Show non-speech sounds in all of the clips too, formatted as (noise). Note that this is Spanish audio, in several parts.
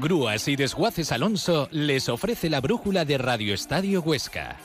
Grúas y Desguaces Alonso les ofrece la brújula de Radio Estadio Huesca.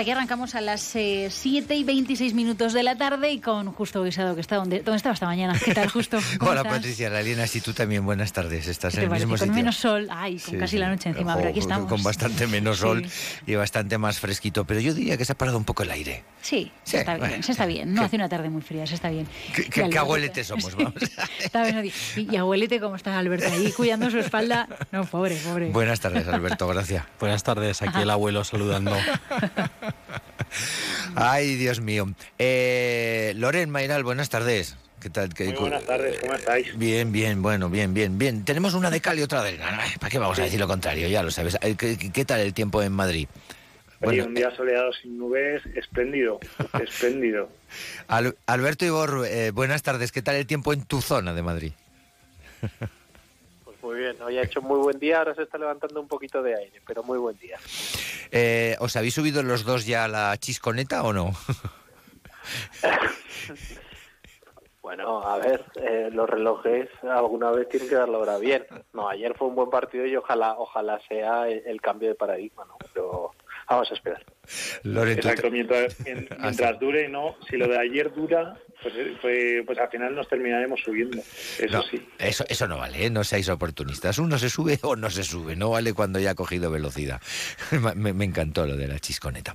Aquí arrancamos a las 7 eh, y 26 minutos de la tarde y con Justo Guisado, que está donde, ¿dónde estaba esta mañana. ¿Qué tal, Justo? (laughs) Hola, Patricia, la Liena, sí, tú también, buenas tardes. Estás en el mismo Con menos sol, ay, con casi la noche encima, pero aquí estamos. Con bastante menos sol y bastante más fresquito, pero yo diría que se ha parado un poco el aire. Sí, se está bien, se está bien. No hace una tarde muy fría, se está bien. Qué, abuelete somos, (laughs) vamos. está bien, y, abuelete, ¿cómo está Alberto ahí cuidando su espalda? No, pobre, pobre. Buenas tardes, Alberto, gracias. Buenas tardes, aquí el abuelo saludando. (laughs) (laughs) Ay, Dios mío. Eh, Loren Mayral, buenas tardes. ¿Qué tal? Muy buenas tardes, ¿cómo estáis? Bien, bien, bueno, bien, bien, bien. Tenemos una de cal y otra de arena. ¿Para qué vamos a decir lo contrario? Ya lo sabes. Eh, ¿Qué, tal el tiempo en Madrid? un día soleado sin nubes, espléndido, (laughs) espléndido. Alberto Ibor, eh, buenas tardes. ¿Qué tal el tiempo en tu zona de Madrid? Bien, hoy ha hecho muy buen día, ahora se está levantando un poquito de aire, pero muy buen día. Eh, ¿Os habéis subido los dos ya a la chisconeta o no? (laughs) bueno, a ver, eh, los relojes alguna vez tienen que dar la hora bien. No, ayer fue un buen partido y ojalá ojalá sea el, cambio de paradigma, ¿no? Pero vamos a esperar. Exacto, mientras, (laughs) mientras dure, ¿no? Si lo de ayer dura, pues, pues, pues, al final nos terminaremos subiendo. Eso sí. Eso, eso no vale, ¿eh? no seáis oportunistas. Uno se sube o no se sube, no vale cuando ya ha cogido velocidad. (laughs) me, encantó lo de la chisconeta.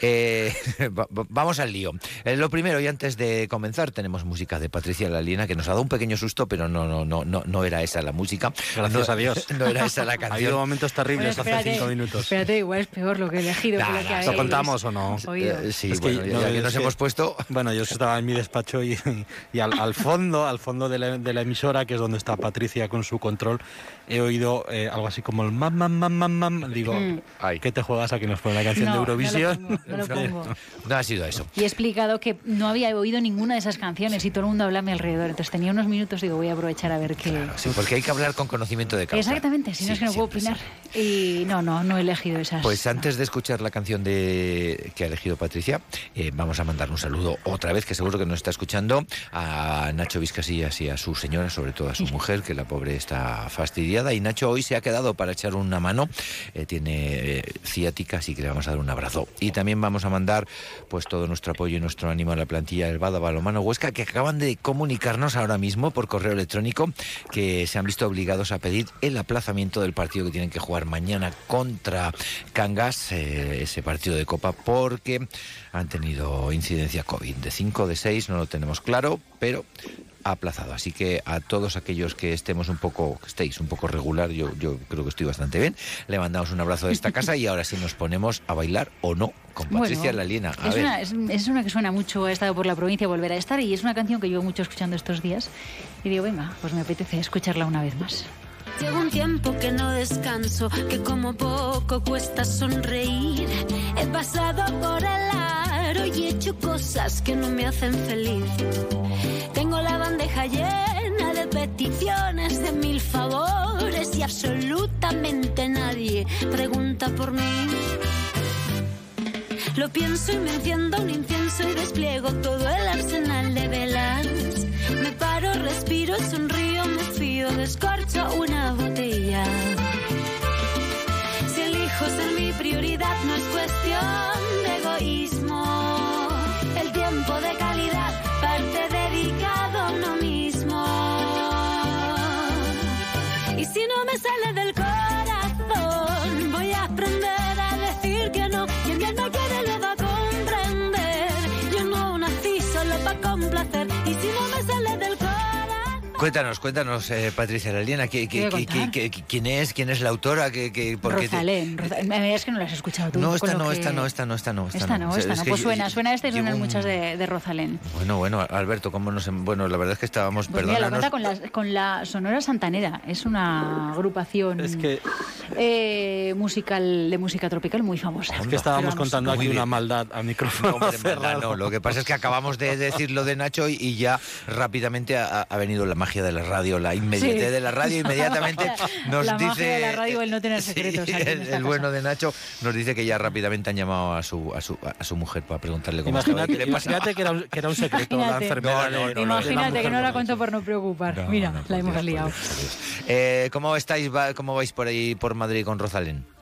Eh, (laughs) vamos al lío. Eh, lo primero, y antes de comenzar, tenemos música de Patricia Lalina que nos ha dado un pequeño susto, pero no, no, no, no, no era esa la música. Gracias a Dios. No era esa la canción. Ha habido momentos terribles hace cinco minutos. Espérate, igual es peor lo que he elegido. ¿Lo contamos o no? sí, bueno, ya, que nos hemos puesto. Bueno, yo estaba en mi despacho y, al, fondo, al fondo de la, emisora, que es donde está Patricia con su control, he oído eh, algo así como el mam, mam, mam, mam, mam. Digo, mm. ¿qué te juegas a que nos pone la canción de Eurovisión? (laughs) No, ha sido eso. Y he explicado que no había oído ninguna de esas canciones y todo el mundo hablaba a mi alrededor. Entonces tenía unos minutos, digo, voy a aprovechar a ver qué. sí, porque hay que hablar con conocimiento de causa. Exactamente, si no es que no puedo opinar. Y no, no, no he elegido esas. Pues antes de escuchar la canción de que ha elegido Patricia, eh, vamos a mandar un saludo otra vez, que seguro que nos está escuchando, a Nacho Vizcasillas y a su señora, sobre todo a su mujer, que la pobre está fastidiada. Y Nacho hoy se ha quedado para echar una mano, eh, tiene eh, ciática, así que le vamos a dar un abrazo. Y también vamos a mandar pues todo nuestro apoyo y nuestro ánimo a la plantilla del Bada Balomano Huesca, que acaban de comunicarnos ahora mismo por correo electrónico que se han visto obligados a pedir el aplazamiento del partido que tienen que jugar mañana contra Cangas, ese partido de Copa, porque han tenido incidencia COVID. De 5, de 6, no lo tenemos claro, pero aplazado. Así que a todos aquellos que estemos un poco, que estéis un poco regular, yo, yo creo que estoy bastante bien, le mandamos un abrazo de esta casa y ahora sí nos ponemos a bailar o no con Patricia Lalina. es, Una, es, una que suena mucho, ha estado por la provincia, volver a estar y es una canción que llevo mucho escuchando estos días y digo, venga, pues me apetece escucharla una vez más. Llevo un tiempo que no descanso, que como poco cuesta sonreír. He pasado por el aro y he hecho cosas que no me hacen feliz. Tengo la bandeja llena de peticiones, de mil favores y absolutamente nadie pregunta por mí. Lo pienso y me enciendo un incienso y despliego todo el arsenal de velas. Me paro, respiro, sonrío, descorcho una botella. Si elijo ser mi prioridad no es cuestión de egoísmo. El tiempo de calidad parte dedicado a uno mismo. Y si no me sale del Cuéntanos, cuéntanos, eh, Patricia Laliena, ¿qué, qué, qué, quién es? ¿Quién es la autora? ¿Qué, qué, por Rosalén. Te... Es que no la has escuchado tú. No, esta no, esta no, esta no, esta no. Esta, no, esta no. Pues suena, suena esta y suenan muchas de, de, Rosalén. Bueno, bueno, Alberto, ¿cómo nos...? Bueno, la verdad es que estábamos... Pues mira, la cuenta con la, con la Sonora Santanera. Es una agrupación es que... eh, musical de música tropical muy famosa. Es que estábamos contando aquí una maldad a micrófono no, no, lo que pasa es que acabamos de decir lo de Nacho y, ya rápidamente ha, venido la magia de la radio, la inmediatez de la radio, inmediatamente (laughs) nos la dice... Magia de la radio, el no tener (laughs) secretos. el, bueno de Nacho nos dice que ya rápidamente han llamado a su, a su, a su mujer para preguntarle cómo imagínate, estaba, Imagínate que era, un, que era un secreto la enfermedad. imagínate que no la cuento por no preocupar. Mira, la hemos liado. Eh, ¿Cómo estáis? ¿Cómo vais por ahí por Madrid con Rosalén?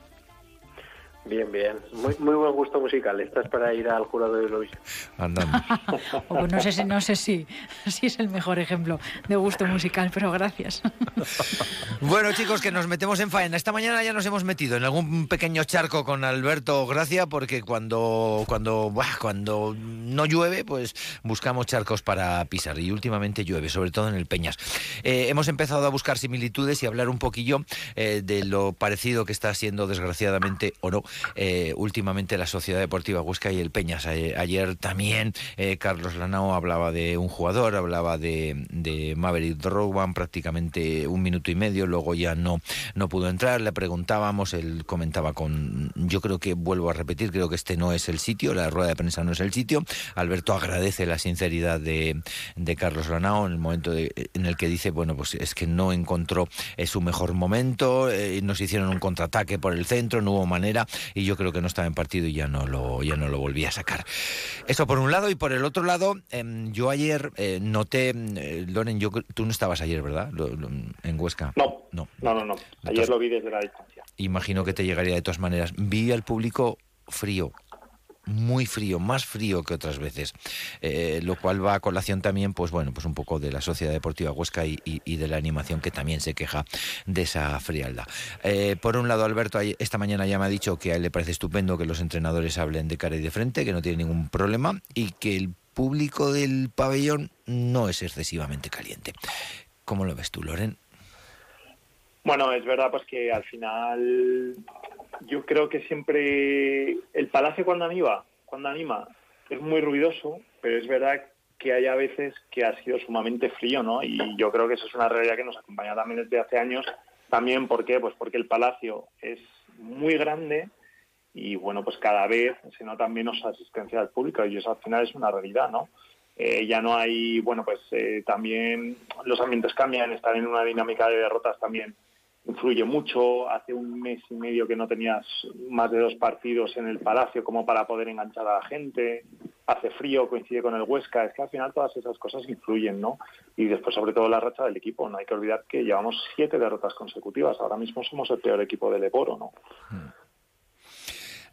Bien, bien. Muy, muy buen gusto musical. Estás para ir al jurado de Eurovisión. Andamos. (laughs) pues no sé, no sé si, si es el mejor ejemplo de gusto musical, pero gracias. (laughs) bueno, chicos, que nos metemos en faena. Esta mañana ya nos hemos metido en algún pequeño charco con Alberto Gracia, porque cuando, cuando, cuando no llueve, pues buscamos charcos para pisar. Y últimamente llueve, sobre todo en el Peñas. Eh, hemos empezado a buscar similitudes y hablar un poquillo eh, de lo parecido que está siendo, desgraciadamente o no, eh, últimamente la Sociedad Deportiva Huesca y el Peñas. ayer también eh, Carlos Lanao hablaba de un jugador, hablaba de, de Maverick Drogban prácticamente un minuto y medio, luego ya no, no pudo entrar, le preguntábamos, él comentaba con, yo creo que vuelvo a repetir, creo que este no es el sitio, la rueda de prensa no es el sitio. Alberto agradece la sinceridad de, de Carlos Lanao en el momento en el que dice, bueno, pues es que no encontró eh, su mejor momento, nos hicieron un contraataque por el centro, no hubo manera y yo creo que no estaba en partido y ya no lo, ya no lo volví a sacar. Eso por un lado y por el otro lado, em, yo ayer eh, noté, eh, Loren, yo, tú no estabas ayer, ¿verdad? en Huesca. No, no, no, no. Ayer lo vi desde la distancia. Imagino que te llegaría de todas maneras. Vi al público frío, muy frío, más frío que otras veces, eh, lo cual va a colación también, pues bueno, pues un poco de la Sociedad Deportiva Huesca y, de la animación que también se queja de esa frialdad. Eh, por un lado, Alberto esta mañana ya me ha dicho que a él le parece estupendo que los entrenadores hablen de cara y de frente, que no tiene ningún problema y que el público del pabellón no es excesivamente caliente. ¿Cómo lo ves tú, Loren? Bueno, es verdad pues que al final yo creo que siempre el Palacio cuando anima, cuando anima es muy ruidoso, pero es verdad que hay a veces que ha sido sumamente frío, ¿no? Y yo creo que eso es una realidad que nos acompaña también desde hace años. También, ¿por qué? Pues porque el Palacio es muy grande y, bueno, pues cada vez se nota menos asistencia al público y eso al final es una realidad, ¿no? Eh, ya no hay, bueno, pues eh, también los ambientes cambian, están en una dinámica de derrotas también influye mucho. Hace un mes y medio que no tenías más de dos partidos en el Palacio como para poder enganchar a la gente. Hace frío, coincide con el Huesca. Es que al final todas esas cosas influyen, ¿no? Y después, sobre todo, la racha del equipo. No hay que olvidar que llevamos siete derrotas consecutivas. Ahora mismo somos el peor equipo del Eboro, ¿no? Hmm.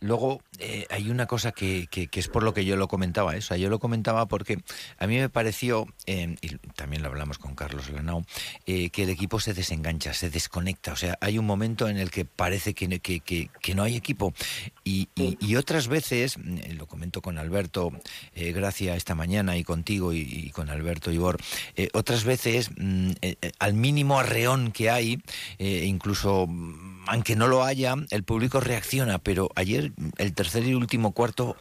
Luego eh, hay una cosa que, que, es por lo que yo lo comentaba, eso. yo lo comentaba porque a mí me pareció, eh, y también lo hablamos con Carlos Lanao, eh, que el equipo se desengancha, se desconecta. O sea, hay un momento en el que parece que, que no hay equipo. Y, y, otras veces, lo comento con Alberto Gracia esta mañana y contigo y, con Alberto Ibor, otras veces, mm, al mínimo arreón que hay, incluso aunque no lo haya, el público reacciona, pero ayer el tercer y último cuarto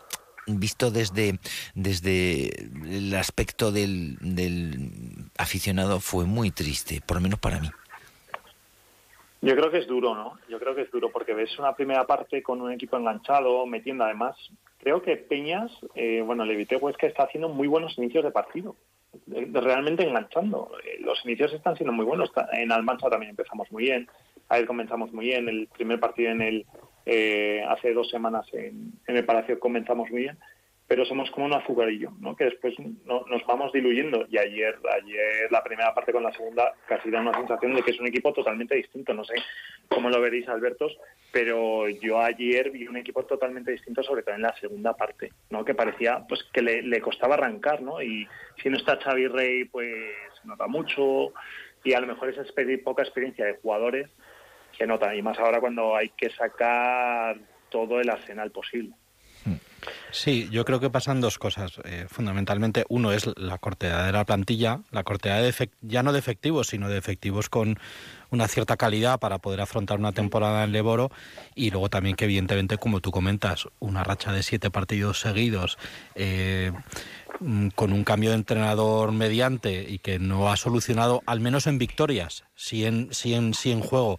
visto desde, desde el aspecto del, aficionado fue muy triste, por lo menos para mí. Yo creo que es duro, ¿no? Yo creo que es duro porque ves una primera parte con un equipo enganchado, metiendo además. Creo que Peñas, eh, bueno, le evité pues que está haciendo muy buenos inicios de partido, realmente enganchando. Eh, los inicios están siendo muy buenos. En Almansa también empezamos muy bien. Ayer comenzamos muy bien, el primer partido en el eh, hace dos semanas en, el Palacio comenzamos muy bien, pero somos como un azucarillo, ¿no? que después nos vamos diluyendo. Y ayer, ayer la primera parte con la segunda casi da una sensación de que es un equipo totalmente distinto. No sé cómo lo veréis, Albertos, pero yo ayer vi un equipo totalmente distinto, sobre todo en la segunda parte, ¿no? que parecía pues que le, costaba arrancar, ¿no? y si no está Xavi Rey, pues nota mucho, y a lo mejor esa poca experiencia de jugadores que nota, y más ahora cuando hay que sacar todo el arsenal posible. Sí, yo creo que pasan dos cosas. Eh, fundamentalmente, uno es la cortedad de la plantilla, la cortedad de ya no de efectivos, sino de efectivos con una cierta calidad para poder afrontar una temporada en Leboro y luego también que evidentemente, como tú comentas, una racha de siete partidos seguidos eh, mm, con un cambio de entrenador mediante y que no ha solucionado, al menos en victorias, sí en, sí en, sí en juego,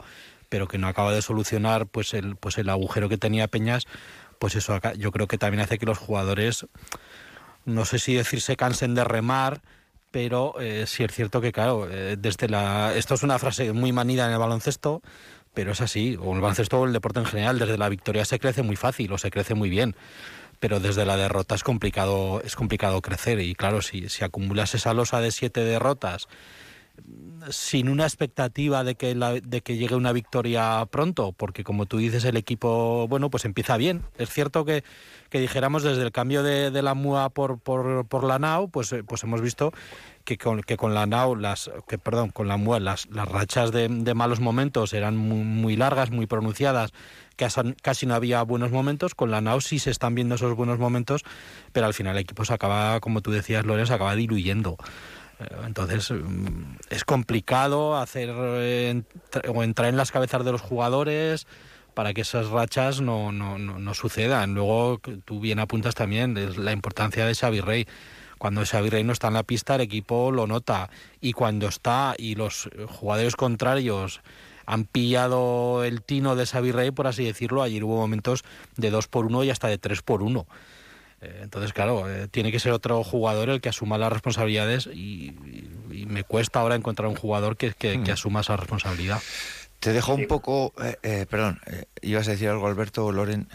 pero que no acaba de solucionar pues el, pues el agujero que tenía Peñas, pues eso acá, yo creo que también hace que los jugadores, no sé si decir se cansen de remar, pero eh, sí es cierto que, claro, eh, desde la. Esto es una frase muy manida en el baloncesto, pero es así, o el baloncesto o el deporte en general, desde la victoria se crece muy fácil o se crece muy bien. Pero desde la derrota es complicado, es complicado crecer. Y claro, si, si acumulas esa losa de siete derrotas sin una expectativa de que, de que llegue una victoria pronto, porque como tú dices, el equipo, bueno, pues empieza bien. Es cierto que, que dijéramos desde el cambio de, la MUA por, por, la NAU, pues, eh, pues hemos visto que con, que con la NAU, las, que, perdón, con la MUA las, las rachas de, malos momentos eran muy, largas, muy pronunciadas, que casi no había buenos momentos. Con la NAU sí se están viendo esos buenos momentos, pero al final el equipo se acaba, como tú decías, Lore, se acaba diluyendo. Entonces mm, es complicado hacer eh, o entrar en las cabezas de los jugadores para que esas rachas no, no, no, sucedan. Luego tú bien apuntas también la importancia de Xavi Rey. Cuando Xavi Rey no está en la pista, el equipo lo nota. Y cuando está y los jugadores contrarios han pillado el tino de Xavi Rey, por así decirlo, ayer hubo momentos de 2 por 1 y hasta de 3 por 1. Eh, entonces, claro, eh, tiene que ser otro jugador el que asuma las responsabilidades y, me cuesta ahora encontrar un jugador que, que, hmm. asuma esa responsabilidad. Te dejo un poco, eh, perdón, ibas a decir algo, Alberto, Loren.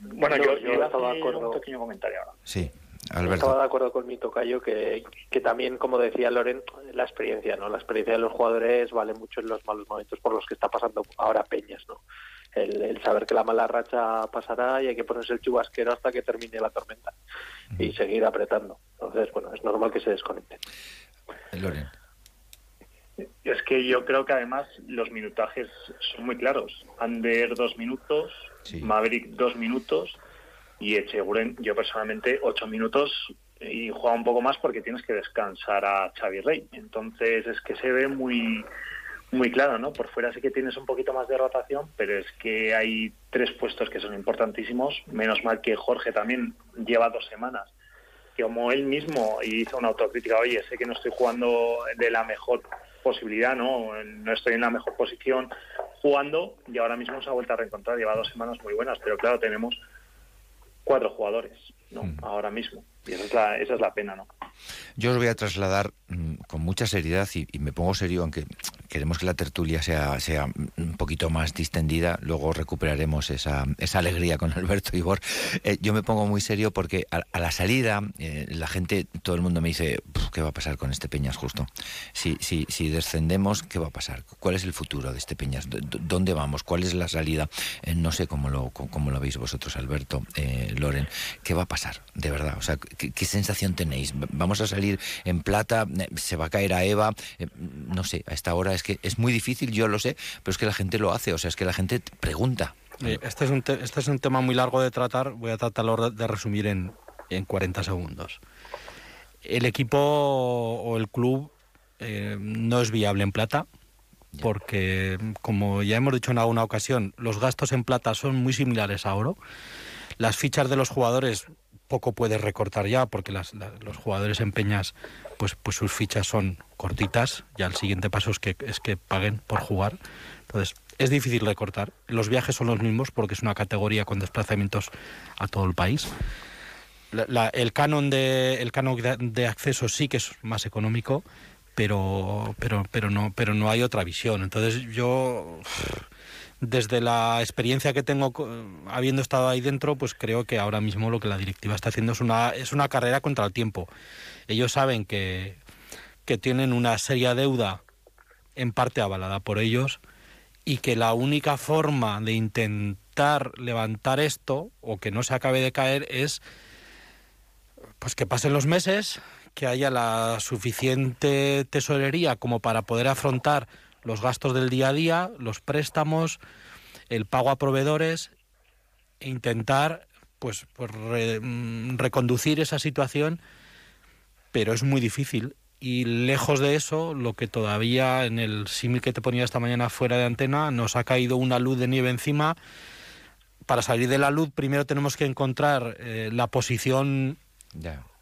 Bueno, yo, yo, estaba de acuerdo. Un pequeño comentario ahora. Sí. Alberto. Estaba de acuerdo con mi tocayo que, que también, como decía Loren, la experiencia, ¿no? La experiencia de los jugadores vale mucho en los malos momentos por los que está pasando ahora Peñas, ¿no? El, saber que la mala racha pasará y hay que ponerse el chubasquero hasta que termine la tormenta y seguir apretando. Entonces, bueno, es normal que se desconecte. Loren. Es que yo creo que además los minutajes son muy claros. Ander dos minutos, Maverick dos minutos y Echeguren, yo personalmente ocho minutos y juega un poco más porque tienes que descansar a Xavi Rey. Entonces es que se ve muy muy claro, ¿no? Por fuera sí que tienes un poquito más de rotación, pero es que hay tres puestos que son importantísimos. Menos mal que Jorge también lleva dos semanas. Que como él mismo hizo una autocrítica, oye, sé que no estoy jugando de la mejor posibilidad, ¿no? No estoy en la mejor posición jugando y ahora mismo se ha vuelto a reencontrar. Lleva dos semanas muy buenas, pero claro, tenemos cuatro jugadores, ¿no? Mm. Ahora mismo. Y esa es la, pena, ¿no? Yo os voy a trasladar mm, con mucha seriedad y, me pongo serio, aunque queremos que la tertulia sea, sea un poquito más distendida, luego recuperaremos esa, esa alegría con Alberto Ibor. Eh, yo me pongo muy serio porque a, la salida eh, la gente, todo el mundo me dice, ¿qué va a pasar con este Peñas justo? Si, si, si descendemos, ¿qué va a pasar? ¿Cuál es el futuro de este Peñas? ¿Dónde vamos? ¿Cuál es la salida? Eh, no sé cómo lo, cómo lo veis vosotros, Alberto, Loren. ¿Qué va a pasar? De verdad, o sea, ¿qué, sensación tenéis? ¿Vamos a salir en plata? ¿Se va a caer a Eva? no sé, a esta hora es que es muy difícil, yo lo sé, pero es que la gente lo hace, o sea, es que la gente pregunta. Este es un, este es un tema muy largo de tratar, voy a tratarlo de resumir en, en 40 segundos. El equipo o el club eh, no es viable en plata, porque como ya hemos dicho en alguna ocasión, los gastos en plata son muy similares a oro. Las fichas de los jugadores poco puedes recortar ya, porque los jugadores en Peñas, pues, pues sus fichas son cortitas. Ya el siguiente paso es que, es que paguen por jugar. Entonces, es difícil recortar. Los viajes son los mismos porque es una categoría con desplazamientos a todo el país. el canon de el canon de acceso sí que es más económico, pero pero pero no pero no hay otra visión. Entonces yo desde la experiencia que tengo habiendo estado ahí dentro, pues creo que ahora mismo lo que la directiva está haciendo es una, es una carrera contra el tiempo. Ellos saben que, que tienen una seria deuda en parte avalada por ellos y que la única forma de intentar levantar esto o que no se acabe de caer es pues que pasen los meses, que haya la suficiente tesorería como para poder afrontar los gastos del día a día, los préstamos, el pago a proveedores e intentar pues, pues mm, reconducir esa situación, pero es muy difícil. Y lejos de eso, lo que todavía en el símil que te ponía esta mañana fuera de antena, nos ha caído una luz de nieve encima. Para salir de la luz, primero tenemos que encontrar eh, la posición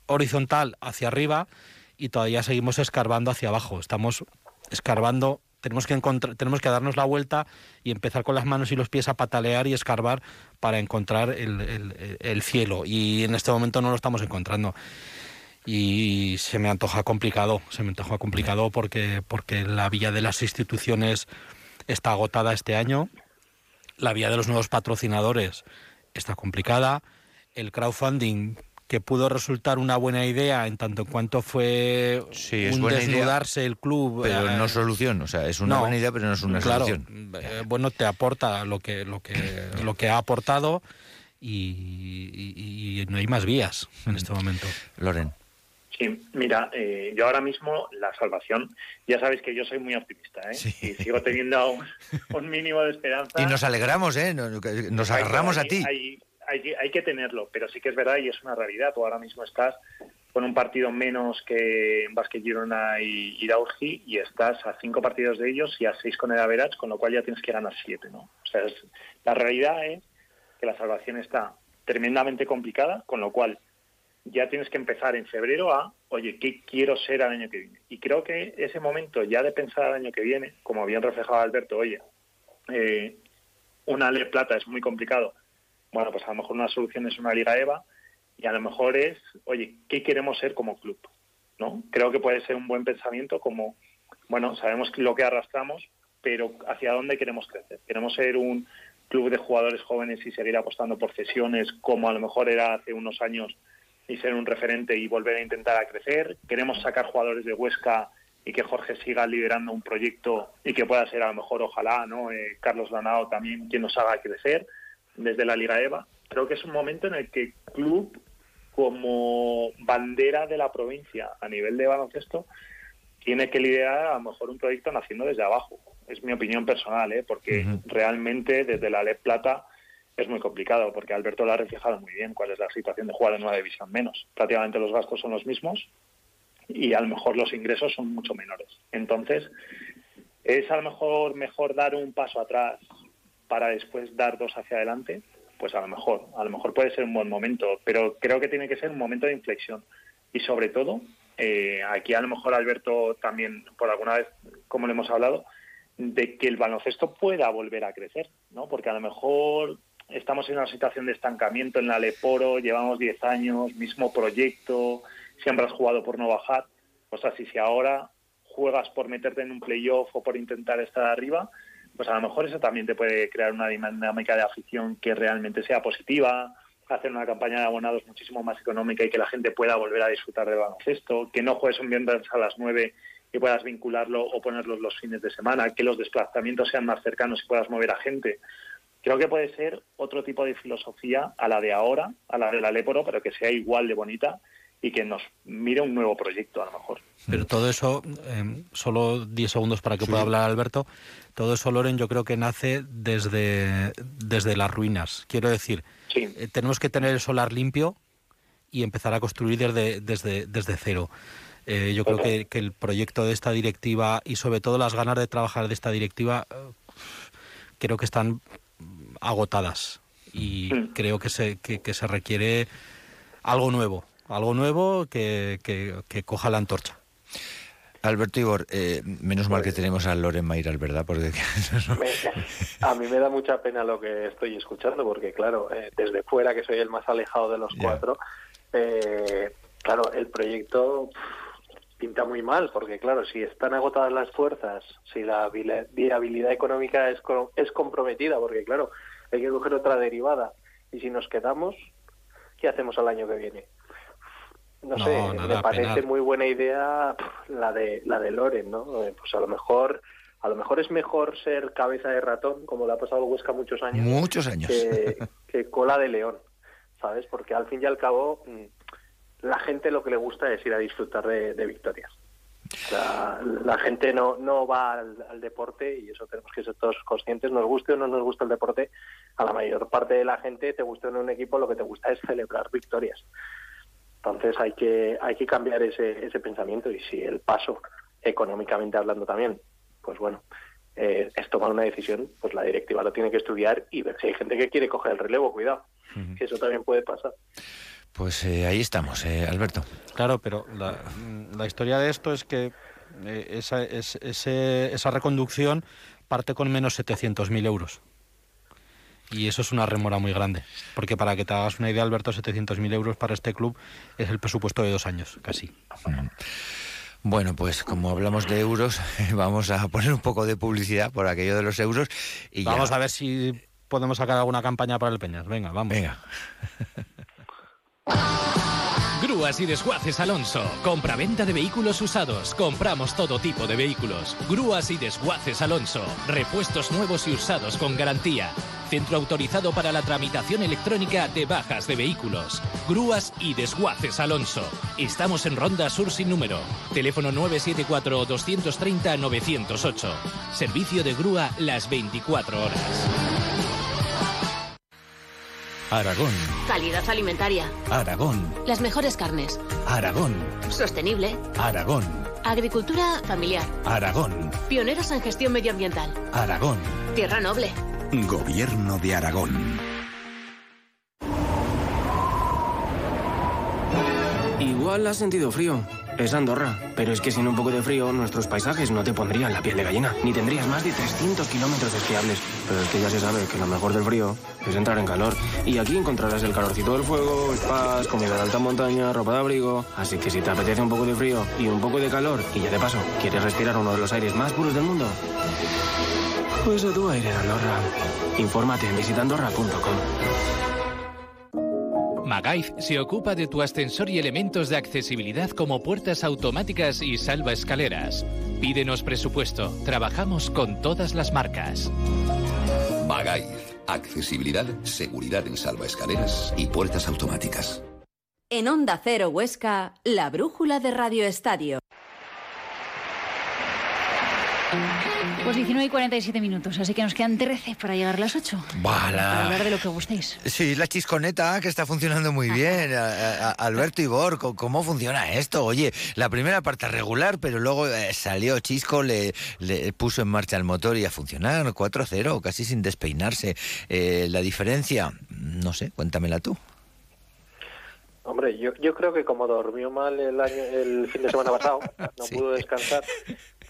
horizontal hacia arriba y todavía seguimos escarbando hacia abajo. Estamos escarbando tenemos que tenemos que darnos la vuelta y empezar con las manos y los pies a patalear y escarbar para encontrar el, cielo. Y en este momento no lo estamos encontrando. Y se me antoja complicado, se me antoja complicado porque, porque la vía de las instituciones está agotada este año, la vía de los nuevos patrocinadores está complicada, el crowdfunding que pudo resultar una buena idea en tanto en cuanto fue un desnudarse el club. Pero no eh, solución, o sea, es una buena idea, pero no es una solución. Eh, bueno, te aporta lo que, lo que, (coughs) lo que ha aportado y, no hay más vías en este momento. Loren. Sí, mira, eh, yo ahora mismo la salvación, ya sabéis que yo soy muy optimista, ¿eh? Y sigo teniendo (laughs) un, mínimo de esperanza. Y nos alegramos, ¿eh? Nos, agarramos a ti hay, hay que tenerlo, pero sí que es verdad y es una realidad. Tú ahora mismo estás con un partido menos que Basque Girona y Iraurgi y estás a cinco partidos de ellos y a seis con el Average, con lo cual ya tienes que ganar siete, ¿no? O sea, la realidad es que la salvación está tremendamente complicada, con lo cual ya tienes que empezar en febrero a, oye, ¿qué quiero ser el año que viene? Y creo que ese momento ya de pensar al año que viene, como bien reflejaba Alberto, oye, eh, una Le Plata es muy complicado, bueno, pues a lo mejor una solución es una Liga EVA y a lo mejor es, oye, ¿qué queremos ser como club? ¿No? Creo que puede ser un buen pensamiento como, bueno, sabemos lo que arrastramos, pero ¿hacia dónde queremos crecer? ¿Queremos ser un club de jugadores jóvenes y seguir apostando por cesiones como a lo mejor era hace unos años y ser un referente y volver a intentar a crecer? ¿Queremos sacar jugadores de Huesca y que Jorge siga liderando un proyecto y que pueda ser a lo mejor, ojalá, ¿no? Eh, Carlos Lanao también quien nos haga crecer desde la Liga EVA. Creo que es un momento en el que el club, como bandera de la provincia a nivel de baloncesto, tiene que liderar a lo mejor un proyecto naciendo desde abajo. Es mi opinión personal, ¿eh? porque realmente desde la LEP Plata es muy complicado, porque Alberto lo ha reflejado muy bien cuál es la situación de jugar en una división menos. Prácticamente los gastos son los mismos y a lo mejor los ingresos son mucho menores. Entonces, es a lo mejor mejor dar un paso atrás para después dar dos hacia adelante, pues a lo mejor, a lo mejor puede ser un buen momento, pero creo que tiene que ser un momento de inflexión. Y sobre todo, eh, aquí a lo mejor Alberto también, por alguna vez, como le hemos hablado, de que el baloncesto pueda volver a crecer, ¿no? Porque a lo mejor estamos en una situación de estancamiento en la Leporo, llevamos 10 años, mismo proyecto, siempre has jugado por no bajar, pues así si ahora juegas por meterte en un playoff o por intentar estar arriba, pues a lo mejor eso también te puede crear una dinámica de afición que realmente sea positiva, hacer una campaña de abonados muchísimo más económica y que la gente pueda volver a disfrutar del baloncesto, que no juegues un viernes a las 9 y puedas vincularlo o ponerlos los fines de semana, que los desplazamientos sean más cercanos y puedas mover a gente. Creo que puede ser otro tipo de filosofía a la de ahora, a la de la Leporo, pero que sea igual de bonita y que nos mire un nuevo proyecto a lo mejor. Pero todo eso, eh, solo 10 segundos para que pueda hablar Alberto, todo eso, Loren, yo creo que nace desde, desde las ruinas. Quiero decir, eh, tenemos que tener el solar limpio y empezar a construir desde, desde, desde cero. Eh, yo creo que, que, el proyecto de esta directiva y sobre todo las ganas de trabajar de esta directiva creo que están agotadas y creo que se, que se requiere algo nuevo algo nuevo que, que, coja la antorcha. Alberto Igor, eh, menos mal que pues- tenemos a Loren Mayral, ¿verdad? Porque a mí me da mucha pena lo que estoy escuchando, porque claro, eh, desde fuera, que soy el más alejado de los cuatro, eh, claro, el proyecto pinta muy mal, porque claro, si están agotadas las fuerzas, si la viabilidad económica es, es comprometida, porque claro, hay que coger otra derivada, y si nos quedamos, ¿qué hacemos al año que viene? No, sé, me parece muy buena idea la de la de Loren, ¿no? Eh, pues a lo mejor a lo mejor es mejor ser cabeza de ratón, como le ha pasado a Huesca muchos años. Muchos años. Que, (laughs) cola de león, ¿sabes? Porque al fin y al cabo mm, la gente lo que le gusta es ir a disfrutar de, victorias. la gente no, no va al, deporte y eso tenemos que ser todos conscientes. Nos guste o no nos gusta el deporte, a la mayor parte de la gente, te guste o no un equipo, lo que te gusta es celebrar victorias. Entonces hay que, hay que cambiar ese, ese pensamiento y si el paso, económicamente hablando también, pues bueno, eh, es tomar una decisión, pues la directiva lo tiene que estudiar y ver si hay gente que quiere coger el relevo, cuidado, que eso también puede pasar. Pues eh, ahí estamos, eh, Alberto. Claro, pero la, la, historia de esto es que esa, es, esa reconducción parte con menos 700.000 euros. Y eso es una remora muy grande. Porque para que te hagas una idea, Alberto, 700.000 euros para este club es el presupuesto de dos años, casi. Bueno, pues como hablamos de euros, (laughs) vamos a poner un poco de publicidad por aquello de los euros. y Vamos a ver si podemos sacar alguna campaña para el Peñas. Venga, vamos. Venga. (laughs) Grúas y desguaces Alonso. Compra-venta de vehículos usados. Compramos todo tipo de vehículos. Grúas y desguaces Alonso. Repuestos nuevos y usados con garantía. Centro autorizado para la tramitación electrónica de bajas de vehículos. Grúas y desguaces Alonso. Estamos en Ronda Sur sin número. Teléfono 974-230-908. Servicio de grúa las 24 horas. Aragón. Calidad alimentaria. Aragón. Las mejores carnes. Aragón. Sostenible. Aragón. Agricultura familiar. Aragón. Pioneros en gestión medioambiental. Aragón. Tierra noble. Gobierno de Aragón. Igual has sentido frío. Es Andorra, pero es que sin un poco de frío nuestros paisajes no te pondrían la piel de gallina, ni tendrías más de 300 kilómetros esquiables. Pero es que ya se sabe que lo mejor del frío es entrar en calor. Y aquí encontrarás el calorcito del fuego, spas, comida de alta montaña, ropa de abrigo. Así que si te apetece un poco de frío y un poco de calor, y ya de paso, quieres respirar uno de los aires más puros del mundo, pues a tu aire en Andorra. Infórmate en visitandorra.com. Magaif se ocupa de tu ascensor y elementos de accesibilidad como puertas automáticas y salva escaleras. Pídenos presupuesto. Trabajamos con todas las marcas. Magaif. Accesibilidad, seguridad en salva escaleras y puertas automáticas. En Onda Cero Huesca, la brújula de Radio Estadio. Pues 19 y 47 minutos, así que nos quedan 13 para llegar a las 8. Para hablar de lo que gustéis. Sí, la chisconeta que está funcionando muy bien. Alberto Igor, ¿cómo funciona esto? Oye, la primera parte regular, pero luego eh, salió Chisco, le, puso en marcha el motor y a funcionar 4-0, casi sin despeinarse. Eh, la diferencia, no sé, cuéntamela tú. Hombre, yo, yo creo que como durmió mal el año el fin de semana pasado, (laughs) no pudo descansar,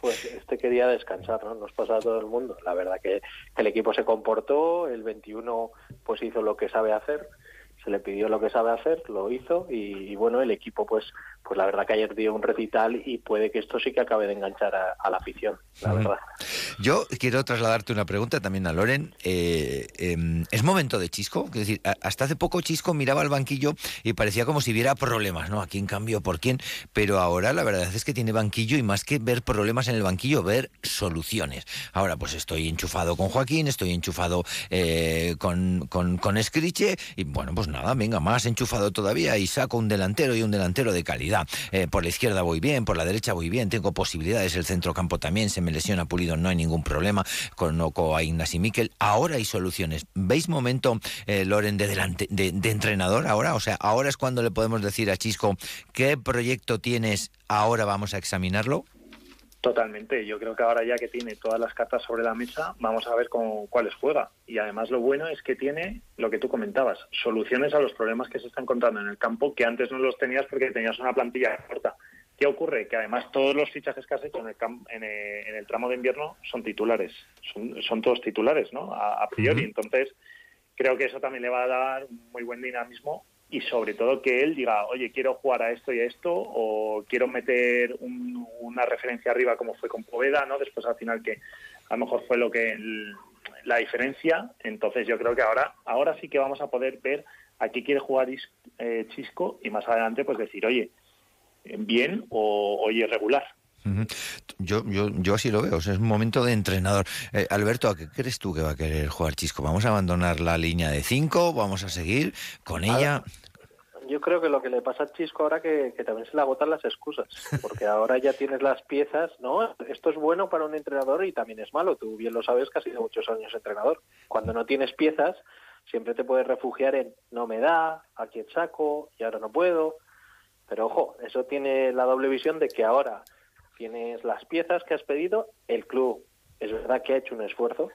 pues este quería descansar, ¿no? Nos pasa a todo el mundo. La verdad que, el equipo se comportó, el 21 pues hizo lo que sabe hacer, se le pidió lo que sabe hacer, lo hizo y, bueno, el equipo pues pues la verdad que ayer dio un recital y puede que esto sí que acabe de enganchar a, la afición, la verdad. Yo quiero trasladarte una pregunta también a Loren. Eh, em, ¿Es momento de Chisco? Es decir, hasta hace poco Chisco miraba al banquillo y parecía como si hubiera problemas, ¿no? ¿A quién cambio? ¿Por quién? Pero ahora la verdad es que tiene banquillo y más que ver problemas en el banquillo, ver soluciones. Ahora pues estoy enchufado con Joaquín, estoy enchufado eh, con, con, con Escriche y bueno, pues nada, venga, más enchufado todavía y saco un delantero y un delantero de calidad. Eh, por la izquierda voy bien, por la derecha voy bien, tengo posibilidades, el centrocampo también, se me lesiona Pulido, no hay ningún problema, conozco a Ignacy Miquel, ahora hay soluciones. ¿Veis momento, eh, Loren, de, delante, de, de entrenador ahora? O sea, ahora es cuando le podemos decir a Chisco, ¿qué proyecto tienes? Ahora vamos a examinarlo. Totalmente. Yo creo que ahora ya que tiene todas las cartas sobre la mesa, vamos a ver con cuáles juega. Y además lo bueno es que tiene lo que tú comentabas, soluciones a los problemas que se están encontrando en el campo que antes no los tenías porque tenías una plantilla corta. ¿Qué ocurre? Que además todos los fichajes que has hecho en el, eh, en el, tramo de invierno son titulares, son, todos titulares, ¿no? A, priori. Entonces, creo que eso también le va a dar muy buen dinamismo y sobre todo que él diga, oye, quiero jugar a esto y a esto, o quiero meter una referencia arriba como fue con Poveda, ¿no? Después al final que a lo mejor fue lo que la diferencia. Entonces yo creo que ahora, ahora sí que vamos a poder ver a qué quiere jugar eh, Chisco y más adelante pues decir, oye, bien o oye regular. Yo, yo, yo así lo veo, es un momento de entrenador. Eh, Alberto, ¿a qué crees tú que va a querer jugar Chisco? ¿Vamos a abandonar la línea de cinco? ¿Vamos a seguir con ella? yo creo que lo que le pasa a Chisco ahora que, que también se le agotan las excusas, porque ahora ya tienes las piezas, ¿no? Esto es bueno para un entrenador y también es malo, tú bien lo sabes que has sido muchos años entrenador. Cuando no tienes piezas, siempre te puedes refugiar en no me da, aquí el saco y ahora no puedo. Pero ojo, eso tiene la doble visión de que ahora tienes las piezas que has pedido, el club es verdad que ha hecho un esfuerzo,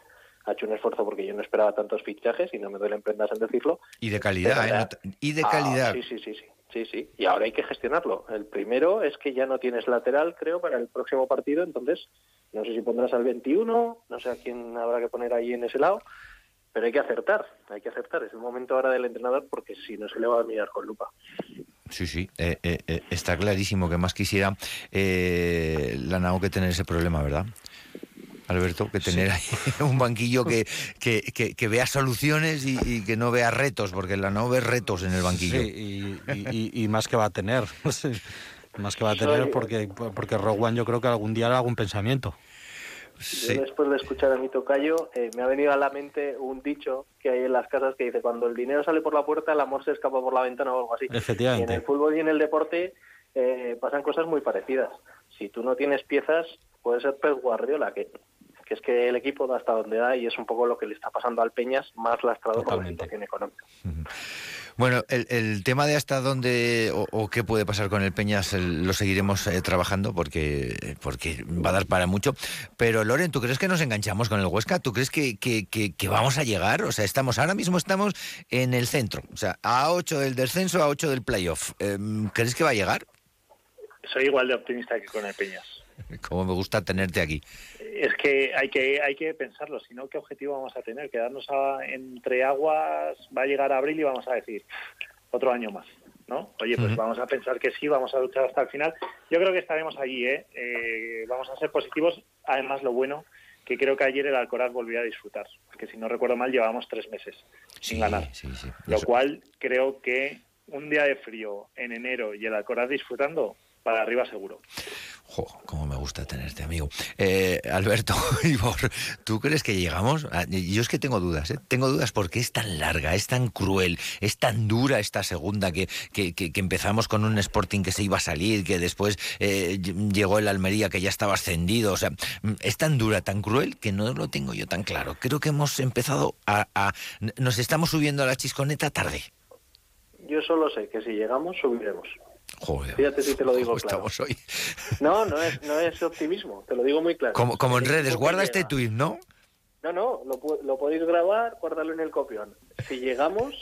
ha hecho un esfuerzo porque yo no esperaba tantos fichajes y no me duelen prendas en decirlo. Y de calidad, ¿eh? Y de Ah, calidad. sí, sí, sí, sí, sí, sí. Y ahora hay que gestionarlo. El primero es que ya no tienes lateral, creo, para el próximo partido, entonces no sé si pondrás al 21, no sé a quién habrá que poner ahí en ese lado, pero hay que acertar, hay que acertar. Es el momento ahora del entrenador porque si no se le va a mirar con lupa. Sí, sí, eh, eh, eh, está clarísimo que más quisiera eh, la NAO que tener ese problema, ¿verdad? Alberto, que tener ahí (laughs) un banquillo que, (laughs) que, que- que vea soluciones y, y que no vea retos, porque la NAO ve retos en el banquillo. Sí, y, y- y- y más que va a tener. (laughs) más que va a tener porque, porque Rogue One yo creo que algún día hará algún pensamiento. Yo después de escuchar a mi tocayo, eh, me ha venido a la mente un dicho que hay en las casas que dice, cuando el dinero sale por la puerta, el amor se escapa por la ventana o algo así. Efectivamente. Y en el fútbol y en el deporte eh, pasan cosas muy parecidas. Si tú no tienes piezas, puede ser Pep Guardiola, que, que es que el equipo da hasta donde da y es un poco lo que le está pasando al Peñas, más lastrado por la situación económica. Bueno, el, el tema de hasta dónde o, o qué puede pasar con el Peñas el- lo seguiremos eh, trabajando porque, porque va a dar para mucho. Pero Loren, ¿tú crees que nos enganchamos con el Huesca? ¿Tú crees que, que- que- que vamos a llegar? O sea, estamos ahora mismo estamos en el centro, o sea, a 8 del descenso, a 8 del playoff. Em, ¿Crees que va a llegar? Soy igual de optimista que con el Peñas. (laughs) Como me gusta tenerte aquí. Es que hay que hay que pensarlo, si no, ¿qué objetivo vamos a tener? Quedarnos a- entre aguas, va a llegar abril y vamos a decir otro año más, ¿no? Oye, pues vamos a pensar que sí, vamos a luchar hasta el final. Yo creo que estaremos allí, ¿eh? Eh, vamos a ser positivos. Además, lo bueno, que creo que ayer el Alcoraz volvió a disfrutar, porque si no recuerdo mal, llevábamos tres meses sin ganar. Lo cual creo que un día de frío en enero y el Alcoraz disfrutando, para arriba seguro. Jo, cómo me gusta tenerte, amigo. Eh, Alberto, (laughs) Ivor, ¿tú crees que llegamos? Ah, Yo es que tengo dudas, ¿eh? Tengo dudas porque es tan larga, es tan cruel, es tan dura esta segunda que, que, que- que empezamos con un Sporting que se iba a salir, que después eh, ll- llegó el Almería que ya estaba ascendido. O sea, mm, es tan dura, tan cruel que no lo tengo yo tan claro. Creo que hemos empezado a... a- nos estamos subiendo a la chisconeta tarde. Yo solo sé que si llegamos, subiremos. Joder. Fíjate si te lo digo ¿Cómo claro. estamos hoy? No, no es, no es optimismo, te lo digo muy claro. Como, como en redes, guarda este tuit, ¿no? No, no, lo, lo podéis grabar, guardarlo en el copión. Si llegamos,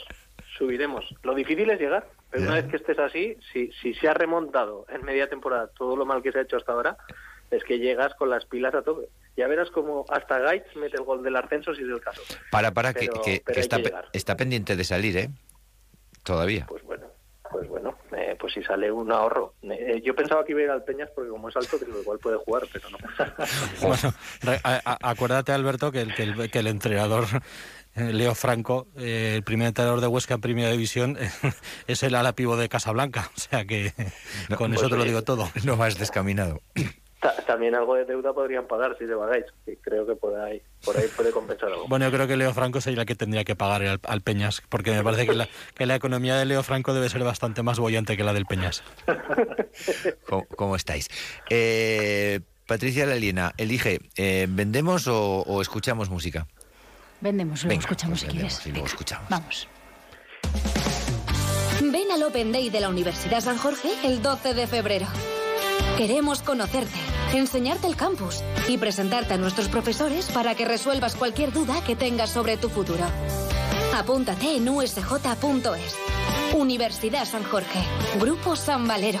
subiremos. Lo difícil es llegar. Pero una vez que estés así, si, si se ha remontado en media temporada todo lo mal que se ha hecho hasta ahora, es que llegas con las pilas a tope. Ya verás como hasta Gaitz mete el gol del ascenso si es el caso. Para, para, que, Pero- que- pero que hay está, que está pendiente de salir, ¿eh? Todavía. Pues bueno, pues bueno, eh, pues si sale un ahorro. Eh, yo pensaba que iba a ir al Peñas porque como es alto, digo, igual puede jugar, pero no. (laughs) Bueno, re- a- a- acuérdate, Alberto, que el, que el, que el entrenador eh, Leo Franco, eh, el primer entrenador de Huesca en Primera División, (laughs) es el ala pivo de Casablanca. (laughs) O sea que con pues eso te lo digo todo. No vas descaminado. Ta- También algo de deuda podrían pagar si se vagáis, que creo que por ahí, por ahí puede compensar algo. Bueno, yo creo que Leo Franco sería el que tendría que pagar al, al Peñas, porque me parece que la, que la economía de Leo Franco debe ser bastante más bollante que la del Peñas. (laughs) ¿Cómo, cómo estáis? Eh, Patricia Lalina, elige, eh, ¿vendemos o, o escuchamos música? Vendemos, luego Venga, escuchamos pues si vendemos quieres. y luego Venga, escuchamos. Vamos. Ven al Open Day de la Universidad San Jorge el 12 de febrero. Queremos conocerte, enseñarte el campus y presentarte a nuestros profesores para que resuelvas cualquier duda que tengas sobre tu futuro. Apúntate en usj.es. Universidad San Jorge. Grupo San Valero.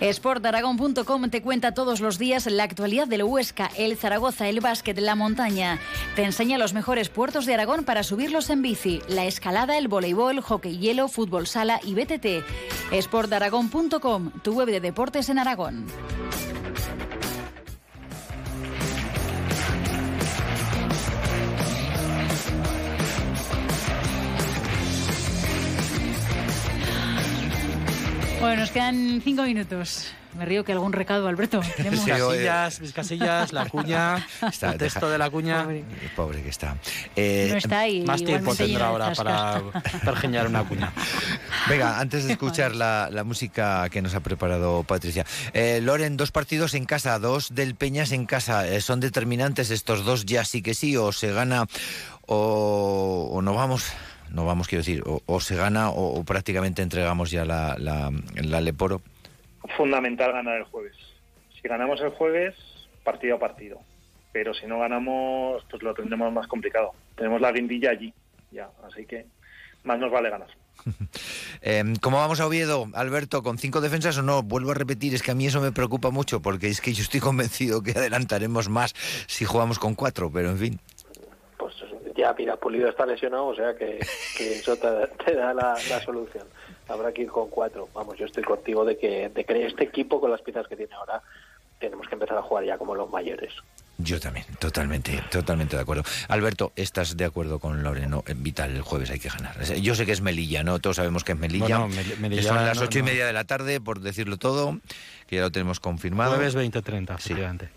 Sportaragón.com te cuenta todos los días la actualidad del Huesca, el Zaragoza, el básquet, la montaña. Te enseña los mejores puertos de Aragón para subirlos en bici, la escalada, el voleibol, hockey hielo, fútbol sala y BTT. Sportaragón.com, tu web de deportes en Aragón. Bueno, nos quedan cinco minutos. Me río que algún recado, Alberto. (laughs) Mis casillas, mis casillas, la cuña, (laughs) está, el texto de la cuña. Pobre, Pobre que está. Eh, no está y Más tiempo tendrá ahora para (laughs) pergeñar una cuña. Venga, antes de escuchar la, la música que nos ha preparado Patricia. Eh, Loren, dos partidos en casa, dos del Peñas en casa. Eh, ¿Son determinantes estos dos ya sí que sí? ¿O se gana o, o no vamos? No vamos, quiero decir, o, o se gana o, o, prácticamente entregamos ya la, la, la, Leporo? Fundamental ganar el jueves. Si ganamos el jueves, partido a partido. Pero si no ganamos, pues lo tendremos más complicado. Tenemos la guindilla allí, ya. Así que más nos vale ganar. (laughs) eh, ¿Cómo vamos a Oviedo, Alberto? ¿Con cinco defensas o no? Vuelvo a repetir, es que a mí eso me preocupa mucho porque es que yo estoy (laughs) convencido que adelantaremos más si jugamos con cuatro, pero en fin ya, mira, Pulido está lesionado, o sea que, que eso te, te da la, la, solución. Habrá que ir con cuatro. Vamos, yo estoy contigo de que, de que este equipo, con las piezas que tiene ahora, tenemos que empezar a jugar ya como los mayores. Yo también, totalmente, totalmente de acuerdo. Alberto, ¿estás de acuerdo con Loreno? Vital, el jueves hay que ganar. Yo sé que es Melilla, ¿no? Todos sabemos que es Melilla. Son las no, ocho y media de la tarde, por decirlo todo, que ya lo tenemos confirmado. Jueves 20-30, efectivamente.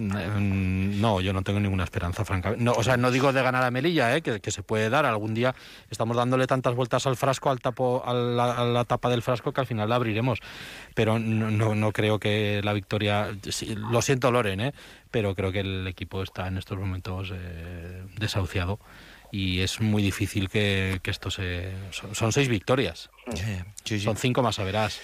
No, yo no tengo ninguna esperanza, francamente. No, o sea, no digo de ganar a Melilla, ¿eh? que, que, se puede dar. Algún día estamos dándole tantas vueltas al frasco, al tapo, a la, a la tapa del frasco, que al final la abriremos. Pero no, no, no creo que la victoria. Sí, lo siento, Loren, ¿eh? pero creo que el equipo está en estos momentos eh, desahuciado. Y es muy difícil que, que esto se. Son, son seis victorias. Sí, sí. Son cinco más, a verás.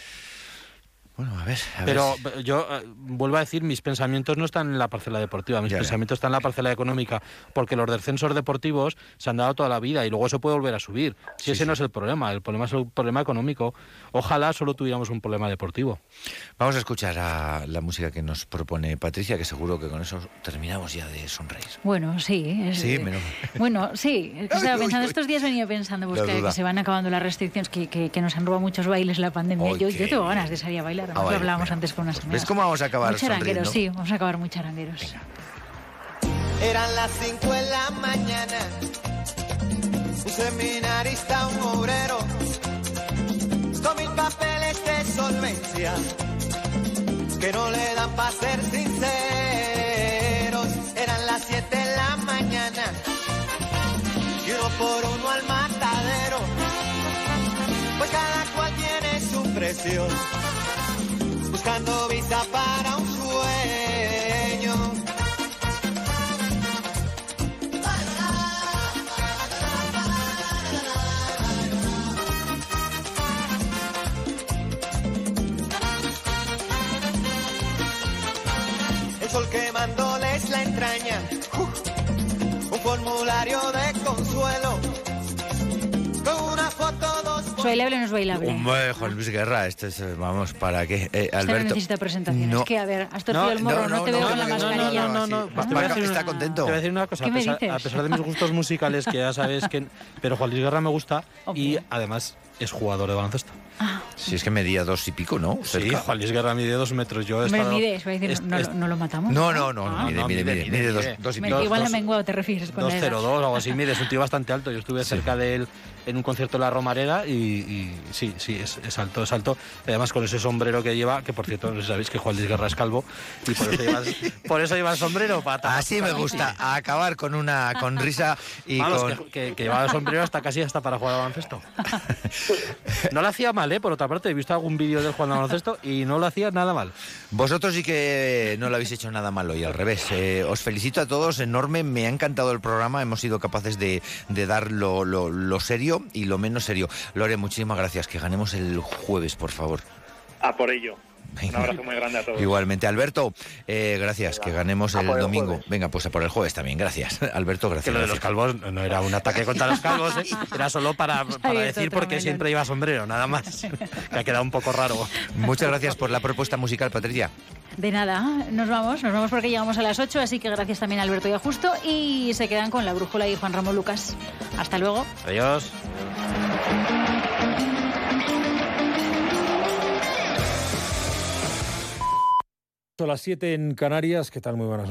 Bueno, a ver. A Pero ver. yo eh, vuelvo a decir, mis pensamientos no están en la parcela deportiva, mis Ya, ya. pensamientos están en la parcela económica, porque los descensos deportivos se han dado toda la vida y luego se puede volver a subir. Si Sí, ese sí. no es el problema, el problema es el problema económico. Ojalá solo tuviéramos un problema deportivo. Vamos a escuchar a la música que nos propone Patricia, que seguro que con eso terminamos ya de sonreír. Bueno, sí. es- Sí, menos. Bueno, sí. (laughs) es que estaba Uy, uy, pensando, estos días venía pensando pues, que, se van acabando las restricciones, que, que, que nos han robado muchos bailes la pandemia. Yo, tengo ganas de salir a bailar, además Ah, lo hablábamos antes con unas amigas. ¿Ves cómo vamos a acabar Muy charangueros, sonriendo? sí, vamos a acabar muy charangueros. Eran las 5 de la mañana. Un seminarista, un obrero, con mil papeles de solvencia, que no le dan para ser sinceros. Eran las 7 de la mañana. Y uno por uno al matadero. Pues cada cual tiene su precio. Buscando visa para un sueño. el sol quemándoles la entraña, Uf, un formulario de consuelo, bailable o no es bailable? Hombre, Juan Luis Guerra, esto es, vamos, ¿para qué? Eh, no Alberto. necesita presentación. no. Es que, a ver, has torcido No, el morro, no, no, te no, veo no, con la mascarilla. no, no, no, te voy a decir está una- contento. Te voy a decir una cosa, ¿Qué a me pesar, dices? a pesar de mis gustos musicales, que ya sabes que... Pero Juan Luis Guerra me gusta (laughs) y además es jugador de baloncesto. Si es que medía dos y pico, ¿no? Sí, Cerca. Juan Luis Guerra mide dos metros. Yo he estado- mide, iba a decir, est- no, est- no lo matamos. No, no, no, Ah. mide, no, mide, mide, mide, dos, dos y pico. igual a menguado te refieres con la edad. 2'02 o algo así mide, es un tío bastante alto. Yo estuve cerca de él en un concierto de la Romareda y, y sí, sí, es, es alto, es alto. Además con ese sombrero que lleva, que por cierto, no sé si sabéis que Juan Luis Guerra es calvo y por eso lleva, (laughs) por eso lleva el sombrero. Tapar Así me gusta, a acabar con una con risa y Vamos, con... que, que- que llevaba el sombrero hasta casi hasta para jugar al baloncesto. (laughs) No lo hacía mal, ¿eh? Por otra parte, he visto algún vídeo del al baloncesto y no lo hacía nada mal. Vosotros sí que no lo habéis hecho nada malo y al revés. Eh, os felicito a todos, enorme, me ha encantado el programa, hemos sido capaces de, de dar lo, lo- lo serio y lo menos serio. Lore, muchísimas gracias, que ganemos el jueves, por favor. A por ello. Un abrazo muy grande a todos. Igualmente, Alberto, eh, gracias, que ganemos el, domingo. Venga, pues a por el jueves también, gracias. (laughs) Alberto, gracias. Que lo de los calvos no era un ataque contra los calvos, ¿eh? (laughs) era solo para, para decir por qué siempre lleva sombrero, nada más. (laughs) Que ha quedado un poco raro. Muchas gracias por la propuesta musical, Patricia. De nada, nos vamos, nos vamos porque llegamos a las 8, así que gracias también a Alberto y a Justo y se quedan con la brújula y Juan Ramón Lucas. Hasta luego. Adiós. Son las 7 en Canarias. ¿Qué tal? Muy buenas